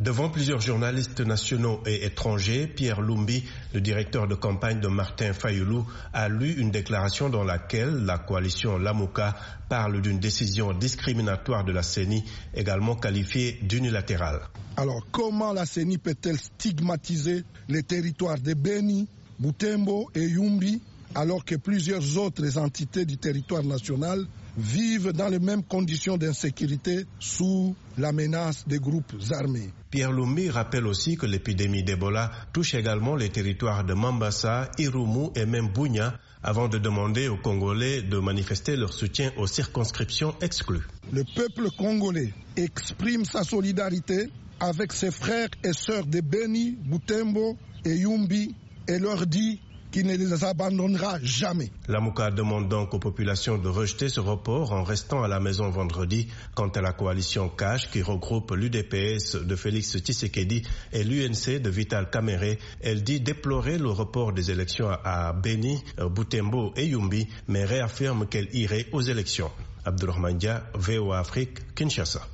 Devant plusieurs journalistes nationaux et étrangers, Pierre Lumbi, le directeur de campagne de Martin Fayoulou, a lu une déclaration dans laquelle la coalition Lamouka parle d'une décision discriminatoire de la CENI, également qualifiée d'unilatérale. Alors comment la CENI peut-elle stigmatiser les territoires de Beni, Butembo et Yumbi alors que plusieurs autres entités du territoire national vivent dans les mêmes conditions d'insécurité sous la menace des groupes armés. Pierre Lumbi rappelle aussi que l'épidémie d'Ebola touche également les territoires de Mambasa, Irumu et même Bunya avant de demander aux Congolais de manifester leur soutien aux circonscriptions exclues. Le peuple congolais exprime sa solidarité avec ses frères et sœurs de Beni, Butembo et Yumbi et leur dit qui ne les abandonnera jamais. Lamouka demande donc aux populations de rejeter ce report en restant à la maison vendredi. Quant à la coalition Cash qui regroupe l'UDPS de Félix Tshisekedi et l'UNC de Vital Kamere, elle dit déplorer le report des élections à Beni, Butembo et Yumbi, mais réaffirme qu'elle irait aux élections. Abdurrahman Dia, VOA Afrique, Kinshasa.